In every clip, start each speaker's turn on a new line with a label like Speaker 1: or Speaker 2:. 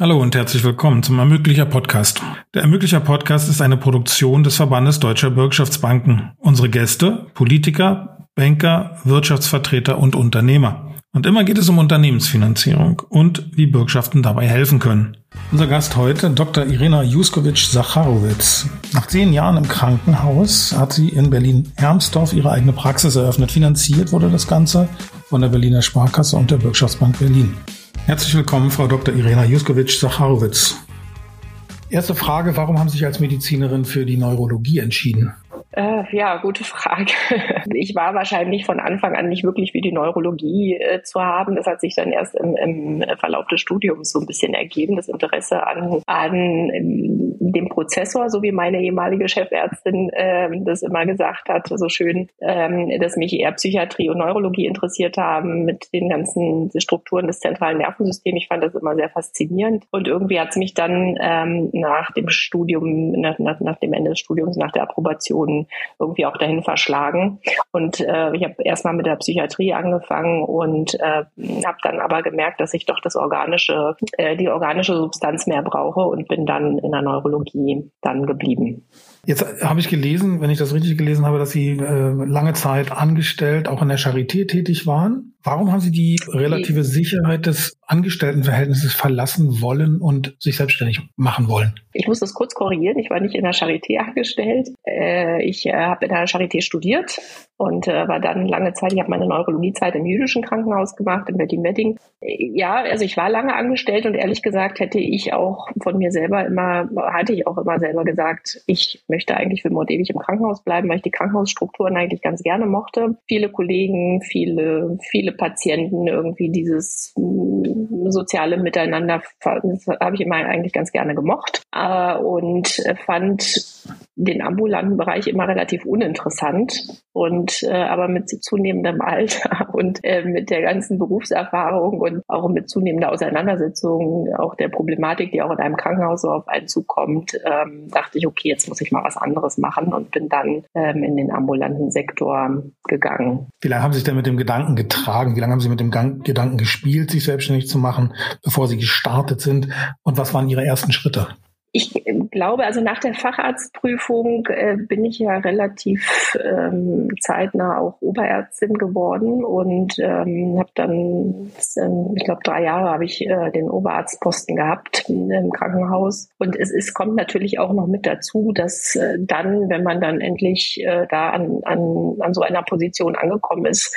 Speaker 1: Hallo und herzlich willkommen zum Ermöglicher Podcast. Der Ermöglicher Podcast ist eine Produktion des Verbandes Deutscher Bürgschaftsbanken. Unsere Gäste, Politiker, Banker, Wirtschaftsvertreter und Unternehmer. Und immer geht es um Unternehmensfinanzierung und wie Bürgschaften dabei helfen können. Unser Gast heute, Dr. Irena Juskovic-Sacharowitz. Nach zehn Jahren im Krankenhaus hat sie in Berlin-Ermsdorf ihre eigene Praxis eröffnet. Finanziert wurde das Ganze von der Berliner Sparkasse und der Bürgschaftsbank Berlin. Herzlich willkommen, Frau Dr. Irena Juskovic-Sacharowitz. Erste Frage, warum haben Sie sich als Medizinerin für die Neurologie entschieden?
Speaker 2: Äh, ja, gute Frage. Ich war wahrscheinlich von Anfang an nicht wirklich für die Neurologie äh, zu haben. Das hat sich dann erst im, im, Verlauf des Studiums so ein bisschen ergeben, das Interesse an, an ähm, dem Prozessor, so wie meine ehemalige Chefärztin äh, das immer gesagt hat, so schön, ähm, dass mich eher Psychiatrie und Neurologie interessiert haben mit den ganzen Strukturen des zentralen Nervensystems. Ich fand das immer sehr faszinierend. Und irgendwie hat es mich dann ähm, nach dem Studium, nach, nach, nach dem Ende des Studiums, nach der Approbation irgendwie auch dahin verschlagen. Und äh, ich habe erstmal mit der Psychiatrie angefangen und äh, habe dann aber gemerkt, dass ich doch das organische, äh, die organische Substanz mehr brauche und bin dann in der Neurologie dann geblieben.
Speaker 1: Jetzt habe ich gelesen, wenn ich das richtig gelesen habe, dass Sie äh, lange Zeit angestellt auch in der Charité tätig waren. Warum haben Sie die relative Sicherheit des Angestelltenverhältnisses verlassen wollen und sich selbstständig machen wollen?
Speaker 2: Ich muss das kurz korrigieren. Ich war nicht in der Charité angestellt. Äh, ich äh, habe in der Charité studiert und äh, war dann lange Zeit, ich habe meine Neurologiezeit im jüdischen Krankenhaus gemacht, in Berlin-Wedding. Ja, also ich war lange angestellt und ehrlich gesagt hätte ich auch von mir selber immer, hatte ich auch immer selber gesagt, ich möchte eigentlich für immer ewig im Krankenhaus bleiben, weil ich die Krankenhausstrukturen eigentlich ganz gerne mochte. Viele Kollegen, viele, viele Patienten irgendwie dieses mm, soziale Miteinander, das habe ich immer eigentlich ganz gerne gemocht äh, und fand den ambulanten Bereich immer relativ uninteressant und äh, aber mit zunehmendem Alter und äh, mit der ganzen Berufserfahrung und auch mit zunehmender Auseinandersetzung auch der Problematik, die auch in einem Krankenhaus so auf einen zukommt, ähm, dachte ich, okay, jetzt muss ich mal was anderes machen und bin dann ähm, in den ambulanten Sektor gegangen.
Speaker 1: Wie lange haben Sie sich denn mit dem Gedanken getragen? Wie lange haben Sie mit dem Gedanken gespielt, sich selbstständig zu machen, bevor Sie gestartet sind? Und was waren Ihre ersten Schritte?
Speaker 2: Ich glaube, also nach der Facharztprüfung äh, bin ich ja relativ ähm, zeitnah auch Oberärztin geworden und ähm, habe dann, ich glaube, drei Jahre habe ich äh, den Oberarztposten gehabt im Krankenhaus. Und es, es kommt natürlich auch noch mit dazu, dass äh, dann, wenn man dann endlich äh, da an, an, an so einer Position angekommen ist,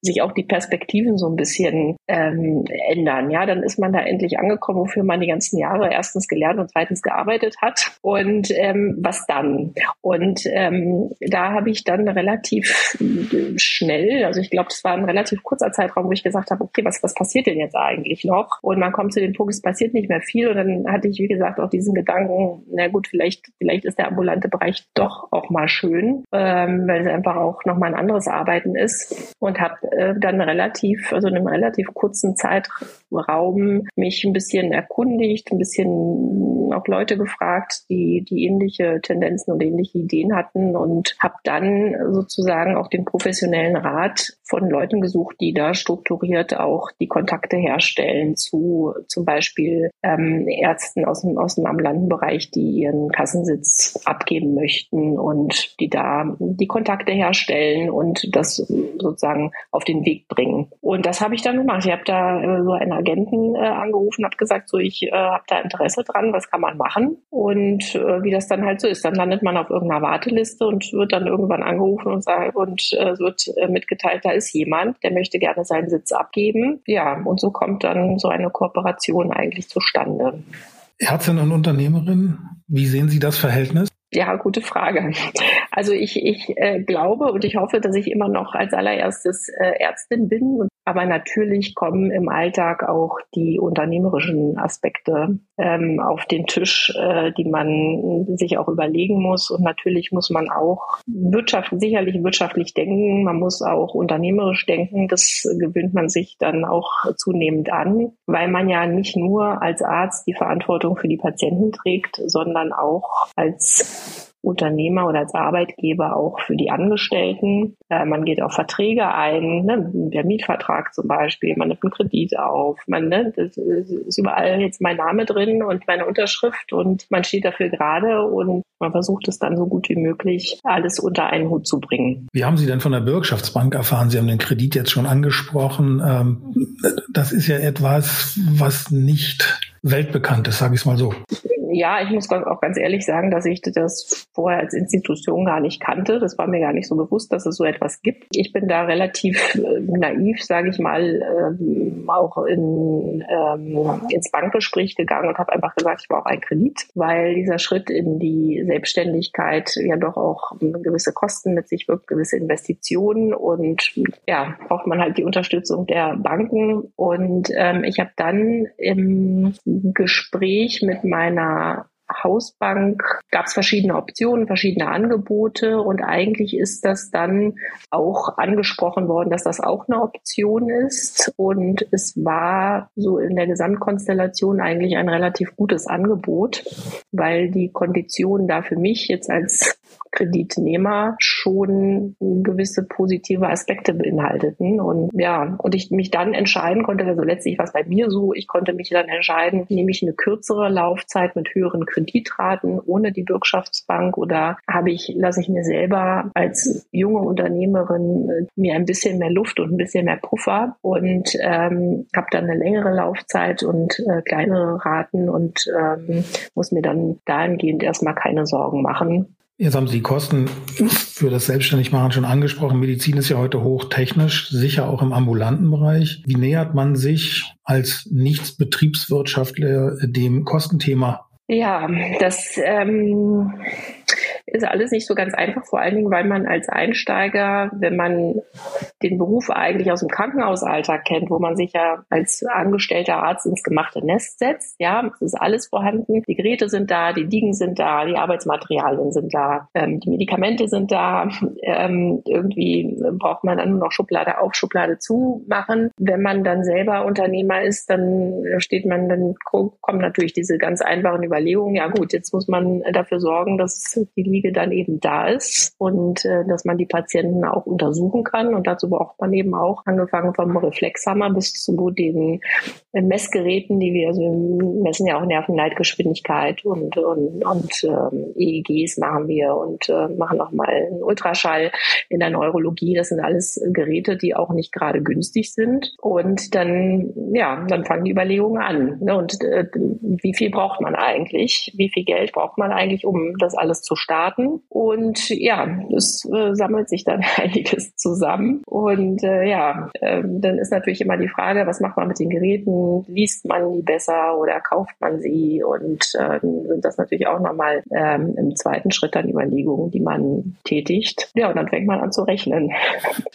Speaker 2: sich auch die Perspektiven so ein bisschen ähm, ändern. Ja, dann ist man da endlich angekommen, wofür man die ganzen Jahre erstens gelernt und zweitens gearbeitet gearbeitet hat und ähm, was dann. Und ähm, da habe ich dann relativ schnell, also ich glaube, es war ein relativ kurzer Zeitraum, wo ich gesagt habe, okay, was, was passiert denn jetzt eigentlich noch? Und man kommt zu dem Punkt, es passiert nicht mehr viel. Und dann hatte ich, wie gesagt, auch diesen Gedanken, na gut, vielleicht, vielleicht ist der ambulante Bereich doch auch mal schön, ähm, weil es einfach auch nochmal ein anderes Arbeiten ist. Und habe äh, dann relativ, also in einem relativ kurzen Zeitraum mich ein bisschen erkundigt, ein bisschen auch Leute gefragt, die, die ähnliche Tendenzen und ähnliche Ideen hatten und habe dann sozusagen auch den professionellen Rat von Leuten gesucht, die da strukturiert auch die Kontakte herstellen zu zum Beispiel ähm, Ärzten aus dem, aus dem ambulanten Bereich, die ihren Kassensitz abgeben möchten und die da die Kontakte herstellen und das sozusagen auf den Weg bringen. Und das habe ich dann gemacht. Ich habe da äh, so einen Agenten äh, angerufen, habe gesagt, so ich äh, habe da Interesse dran, was kann man machen? Und äh, wie das dann halt so ist, dann landet man auf irgendeiner Warteliste und wird dann irgendwann angerufen und sagt, und äh, wird äh, mitgeteilt, da ist jemand, der möchte gerne seinen Sitz abgeben. Ja, und so kommt dann so eine Kooperation eigentlich zustande.
Speaker 1: Ärztin und Unternehmerin, wie sehen Sie das Verhältnis?
Speaker 2: Ja, gute Frage. Also ich, ich äh, glaube und ich hoffe, dass ich immer noch als allererstes äh, Ärztin bin. Aber natürlich kommen im Alltag auch die unternehmerischen Aspekte ähm, auf den Tisch, äh, die man sich auch überlegen muss. Und natürlich muss man auch Wirtschaft, sicherlich wirtschaftlich denken. Man muss auch unternehmerisch denken. Das gewöhnt man sich dann auch zunehmend an, weil man ja nicht nur als Arzt die Verantwortung für die Patienten trägt, sondern auch als Unternehmer oder als Arbeitgeber auch für die Angestellten. Äh, man geht auf Verträge ein, ne, der Mietvertrag zum Beispiel, man nimmt einen Kredit auf, man, ne, das ist überall jetzt mein Name drin und meine Unterschrift und man steht dafür gerade und man versucht es dann so gut wie möglich alles unter einen Hut zu bringen.
Speaker 1: Wie haben Sie denn von der Bürgschaftsbank erfahren? Sie haben den Kredit jetzt schon angesprochen. Ähm, das ist ja etwas, was nicht weltbekannt ist, sage ich es mal so
Speaker 2: ja, ich muss auch ganz ehrlich sagen, dass ich das vorher als Institution gar nicht kannte. Das war mir gar nicht so bewusst, dass es so etwas gibt. Ich bin da relativ äh, naiv, sage ich mal, ähm, auch in, ähm, ins Bankgespräch gegangen und habe einfach gesagt, ich brauche einen Kredit, weil dieser Schritt in die Selbstständigkeit ja doch auch gewisse Kosten mit sich wirkt, gewisse Investitionen und ja, braucht man halt die Unterstützung der Banken. Und ähm, ich habe dann im Gespräch mit meiner Hausbank gab es verschiedene Optionen, verschiedene Angebote und eigentlich ist das dann auch angesprochen worden, dass das auch eine Option ist. Und es war so in der Gesamtkonstellation eigentlich ein relativ gutes Angebot, weil die Konditionen da für mich jetzt als Kreditnehmer schon gewisse positive Aspekte beinhalteten. Und ja, und ich mich dann entscheiden konnte, also letztlich war es bei mir so, ich konnte mich dann entscheiden, nehme ich eine kürzere Laufzeit mit höheren Kreditraten ohne die Bürgschaftsbank oder habe ich, lasse ich mir selber als junge Unternehmerin äh, mir ein bisschen mehr Luft und ein bisschen mehr Puffer und ähm, habe dann eine längere Laufzeit und äh, kleinere Raten und ähm, muss mir dann dahingehend erstmal keine Sorgen machen,
Speaker 1: Jetzt haben Sie die Kosten für das Selbstständigmachen schon angesprochen. Medizin ist ja heute hochtechnisch, sicher auch im ambulanten Bereich. Wie nähert man sich als Nicht-Betriebswirtschaftler dem Kostenthema?
Speaker 2: Ja, das ähm, ist alles nicht so ganz einfach, vor allen Dingen, weil man als Einsteiger, wenn man den Beruf eigentlich aus dem Krankenhausalltag kennt, wo man sich ja als angestellter Arzt ins gemachte Nest setzt, ja, es ist alles vorhanden. Die Geräte sind da, die Liegen sind da, die Arbeitsmaterialien sind da, ähm, die Medikamente sind da. Ähm, irgendwie braucht man dann nur noch Schublade auf, Schublade zu machen. Wenn man dann selber Unternehmer ist, dann steht man, dann kommen natürlich diese ganz einfachen Überlegungen. Ja gut, jetzt muss man dafür sorgen, dass die Liege dann eben da ist und äh, dass man die Patienten auch untersuchen kann. Und dazu braucht man eben auch, angefangen vom Reflexhammer bis zu den äh, Messgeräten, die wir, also wir messen ja auch Nervenleitgeschwindigkeit und, und, und ähm, EEGs machen wir und äh, machen auch mal einen Ultraschall in der Neurologie. Das sind alles Geräte, die auch nicht gerade günstig sind. Und dann, ja, dann fangen die Überlegungen an. Ne? Und äh, wie viel braucht man eigentlich? Wie viel Geld braucht man eigentlich, um das alles zu starten? Daten. Und ja, es äh, sammelt sich dann einiges zusammen. Und äh, ja, äh, dann ist natürlich immer die Frage, was macht man mit den Geräten? Liest man die besser oder kauft man sie? Und äh, sind das natürlich auch nochmal ähm, im zweiten Schritt dann Überlegungen, die man tätigt. Ja, und dann fängt man an zu rechnen.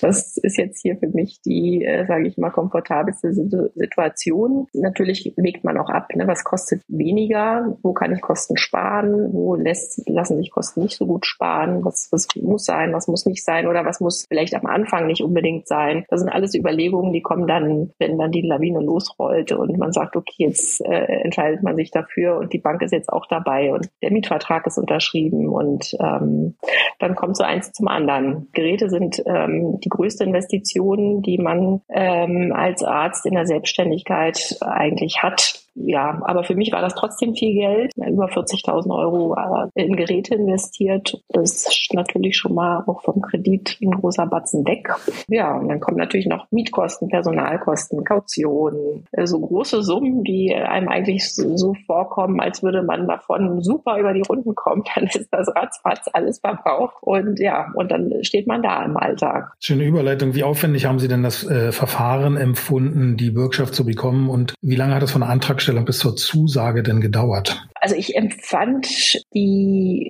Speaker 2: Das ist jetzt hier für mich die, äh, sage ich mal, komfortabelste Situation. Natürlich wägt man auch ab, ne? was kostet weniger, wo kann ich Kosten sparen, wo lässt, lassen sich Kosten nicht so gut sparen, was, was muss sein, was muss nicht sein oder was muss vielleicht am Anfang nicht unbedingt sein. Das sind alles Überlegungen, die kommen dann, wenn dann die Lawine losrollt und man sagt, okay, jetzt äh, entscheidet man sich dafür und die Bank ist jetzt auch dabei und der Mietvertrag ist unterschrieben und ähm, dann kommt so eins zum anderen. Geräte sind ähm, die größte Investition, die man ähm, als Arzt in der Selbstständigkeit eigentlich hat ja, aber für mich war das trotzdem viel Geld. Über 40.000 Euro äh, in Geräte investiert. Das ist natürlich schon mal auch vom Kredit ein großer Batzen weg. Ja, und dann kommen natürlich noch Mietkosten, Personalkosten, Kautionen, äh, so große Summen, die einem eigentlich so vorkommen, als würde man davon super über die Runden kommen. Dann ist das ratzfatz alles verbraucht. Und ja, und dann steht man da im Alltag.
Speaker 1: Schöne Überleitung. Wie aufwendig haben Sie denn das äh, Verfahren empfunden, die Bürgschaft zu bekommen? Und wie lange hat es von Antrag Antragstellung bis zur Zusage denn gedauert?
Speaker 2: Also ich empfand die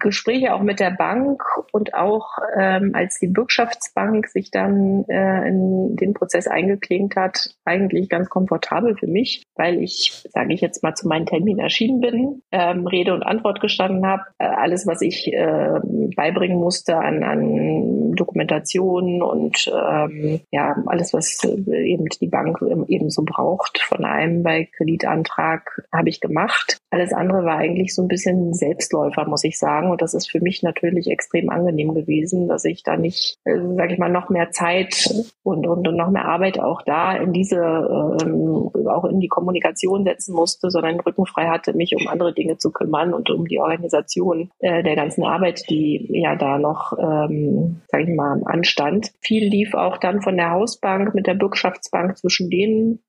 Speaker 2: Gespräche auch mit der Bank und auch ähm, als die Bürgschaftsbank sich dann äh, in den Prozess eingeklinkt hat, eigentlich ganz komfortabel für mich, weil ich, sage ich jetzt mal, zu meinem Termin erschienen bin, ähm, Rede und Antwort gestanden habe, äh, alles, was ich äh, beibringen musste an, an Dokumentationen und ähm, ja, alles, was eben die Bank eben so braucht von einem bei Kreditantrag, habe ich gemacht. Alles andere war eigentlich so ein bisschen Selbstläufer, muss ich sagen. Und das ist für mich natürlich extrem angenehm gewesen, dass ich da nicht, äh, sage ich mal, noch mehr Zeit und, und, und noch mehr Arbeit auch da in diese, ähm, auch in die Kommunikation setzen musste, sondern Rücken frei hatte, mich um andere Dinge zu kümmern und um die Organisation äh, der ganzen Arbeit, die ja da noch, ähm, sage ich mal, anstand. Viel lief auch dann von der Hausbank mit der Bürgschaftsbank zwischen denen.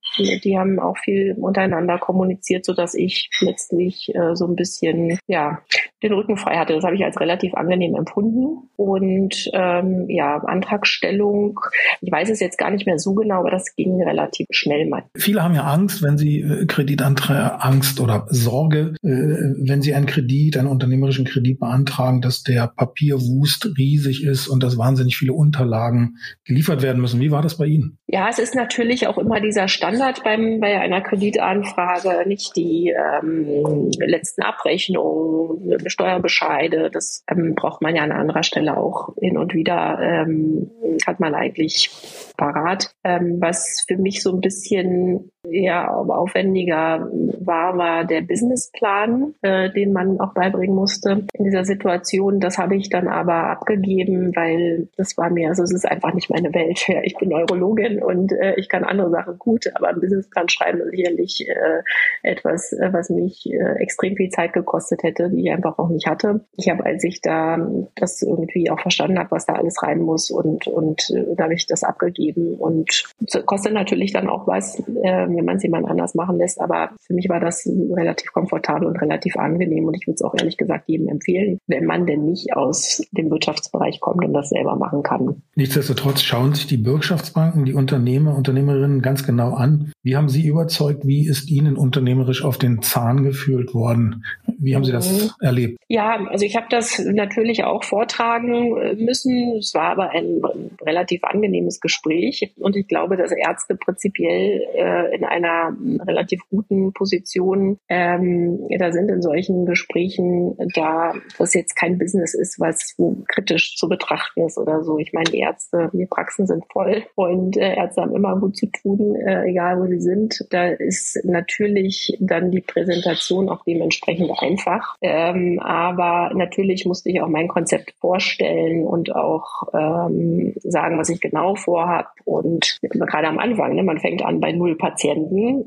Speaker 2: Die haben auch viel untereinander kommuniziert, so dass ich letztlich äh, so ein bisschen ja den Rücken frei hatte. Das habe ich als relativ angenehm empfunden. Und ähm, ja, Antragstellung, ich weiß es jetzt gar nicht mehr so genau, aber das ging relativ schnell mal.
Speaker 1: Viele haben ja Angst, wenn sie äh, Kreditantrag, Angst oder Sorge, äh, wenn sie einen Kredit, einen unternehmerischen Kredit beantragen, dass der Papierwust riesig ist und dass wahnsinnig viele Unterlagen geliefert werden müssen. Wie war das bei Ihnen?
Speaker 2: Ja, es ist natürlich auch immer dieser Standard beim, bei einer Kreditanfrage, nicht die ähm, letzten Abrechnungen, Steuerbescheide. Das ähm, braucht man ja an anderer Stelle auch hin und wieder, ähm, hat man eigentlich parat. Ähm, was für mich so ein bisschen ja, aufwendiger war, war der Businessplan, äh, den man auch beibringen musste in dieser Situation. Das habe ich dann aber abgegeben, weil das war mir, also es ist einfach nicht meine Welt. Ja, ich bin Neurologin und äh, ich kann andere Sachen gut, aber ein Businessplan schreiben ist sicherlich äh, etwas, äh, was mich äh, extrem viel Zeit gekostet hätte, die ich einfach auch nicht hatte. Ich habe, als ich da das irgendwie auch verstanden habe, was da alles rein muss und, und äh, da habe ich das abgegeben und kostet natürlich dann auch was, äh, wenn man es jemand anders machen lässt, aber für mich war das relativ komfortabel und relativ angenehm und ich würde es auch ehrlich gesagt jedem empfehlen, wenn man denn nicht aus dem Wirtschaftsbereich kommt und das selber machen kann.
Speaker 1: Nichtsdestotrotz schauen sich die Bürgschaftsbanken, die Unternehmer, Unternehmerinnen ganz genau an. Wie haben Sie überzeugt? Wie ist Ihnen unternehmerisch auf den Zahn gefühlt worden? Wie haben Sie das mhm. erlebt?
Speaker 2: Ja, also ich habe das natürlich auch vortragen äh, müssen. Es war aber ein relativ angenehmes Gespräch und ich glaube, dass Ärzte prinzipiell äh, in einer relativ guten Position ähm, da sind in solchen Gesprächen, da das jetzt kein Business ist, was kritisch zu betrachten ist oder so. Ich meine, die Ärzte, die Praxen sind voll und äh, Ärzte haben immer gut zu tun, äh, egal wo sie sind. Da ist natürlich dann die Präsentation auch dementsprechend einfach. Ähm, aber natürlich musste ich auch mein Konzept vorstellen und auch ähm, sagen, was ich genau vorhabe. Und gerade am Anfang, ne, man fängt an bei null Patienten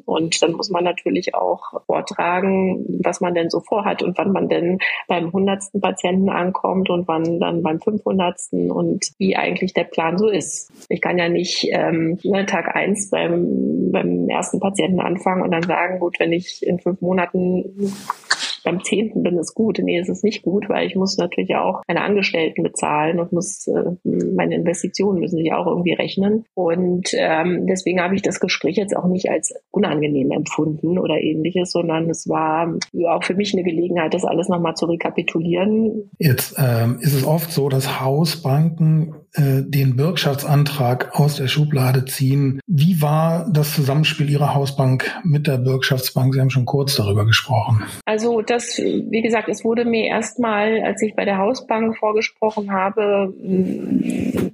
Speaker 2: und dann muss man natürlich auch vortragen, was man denn so vorhat und wann man denn beim hundertsten Patienten ankommt und wann dann beim fünfhundertsten und wie eigentlich der Plan so ist. Ich kann ja nicht ähm, ne, Tag eins beim, beim ersten Patienten anfangen und dann sagen, gut, wenn ich in fünf Monaten beim zehnten bin es gut. Nee, es ist nicht gut, weil ich muss natürlich auch meine Angestellten bezahlen und muss äh, meine Investitionen müssen sich auch irgendwie rechnen. Und ähm, deswegen habe ich das Gespräch jetzt auch nicht als unangenehm empfunden oder ähnliches, sondern es war auch für mich eine Gelegenheit, das alles nochmal zu rekapitulieren.
Speaker 1: Jetzt ähm, ist es oft so, dass Hausbanken äh, den Bürgschaftsantrag aus der Schublade ziehen. Wie war das Zusammenspiel Ihrer Hausbank mit der Bürgschaftsbank? Sie haben schon kurz darüber gesprochen.
Speaker 2: Also das, wie gesagt, es wurde mir erstmal, als ich bei der Hausbank vorgesprochen habe,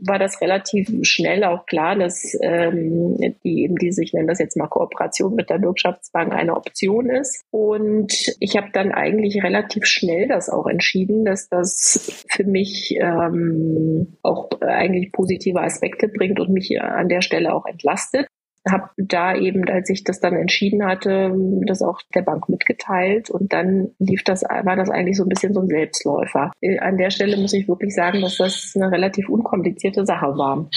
Speaker 2: war das relativ schnell auch klar, dass ähm, die eben diese, ich nenne das jetzt mal Kooperation mit der Bürgschaftsbank eine Option ist. Und ich habe dann eigentlich relativ schnell das auch entschieden, dass das für mich ähm, auch eigentlich positive Aspekte bringt und mich an der Stelle auch entlastet habe da eben, als ich das dann entschieden hatte, das auch der Bank mitgeteilt und dann lief das, war das eigentlich so ein bisschen so ein Selbstläufer. An der Stelle muss ich wirklich sagen, dass das eine relativ unkomplizierte Sache war.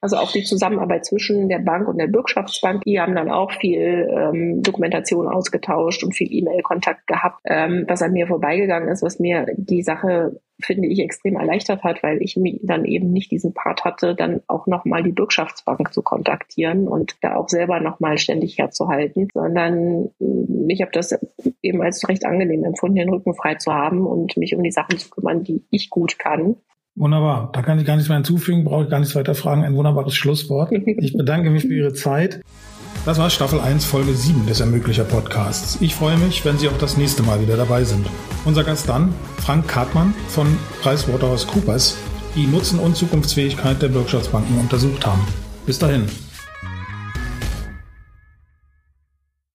Speaker 2: Also auch die Zusammenarbeit zwischen der Bank und der Bürgschaftsbank, die haben dann auch viel ähm, Dokumentation ausgetauscht und viel E-Mail-Kontakt gehabt, ähm, was an mir vorbeigegangen ist, was mir die Sache finde ich extrem erleichtert hat, weil ich mir dann eben nicht diesen Part hatte, dann auch nochmal die Bürgschaftsbank zu kontaktieren und da auch selber nochmal ständig herzuhalten, sondern mm, ich habe das eben als recht angenehm empfunden, den Rücken frei zu haben und mich um die Sachen zu kümmern, die ich gut kann.
Speaker 1: Wunderbar. Da kann ich gar nichts mehr hinzufügen, brauche ich gar nichts weiter fragen. Ein wunderbares Schlusswort. Ich bedanke mich für Ihre Zeit. Das war Staffel 1, Folge 7 des Ermöglicher Podcasts. Ich freue mich, wenn Sie auch das nächste Mal wieder dabei sind. Unser Gast dann, Frank Kartmann von PricewaterhouseCoopers, die Nutzen und Zukunftsfähigkeit der Wirtschaftsbanken untersucht haben. Bis dahin.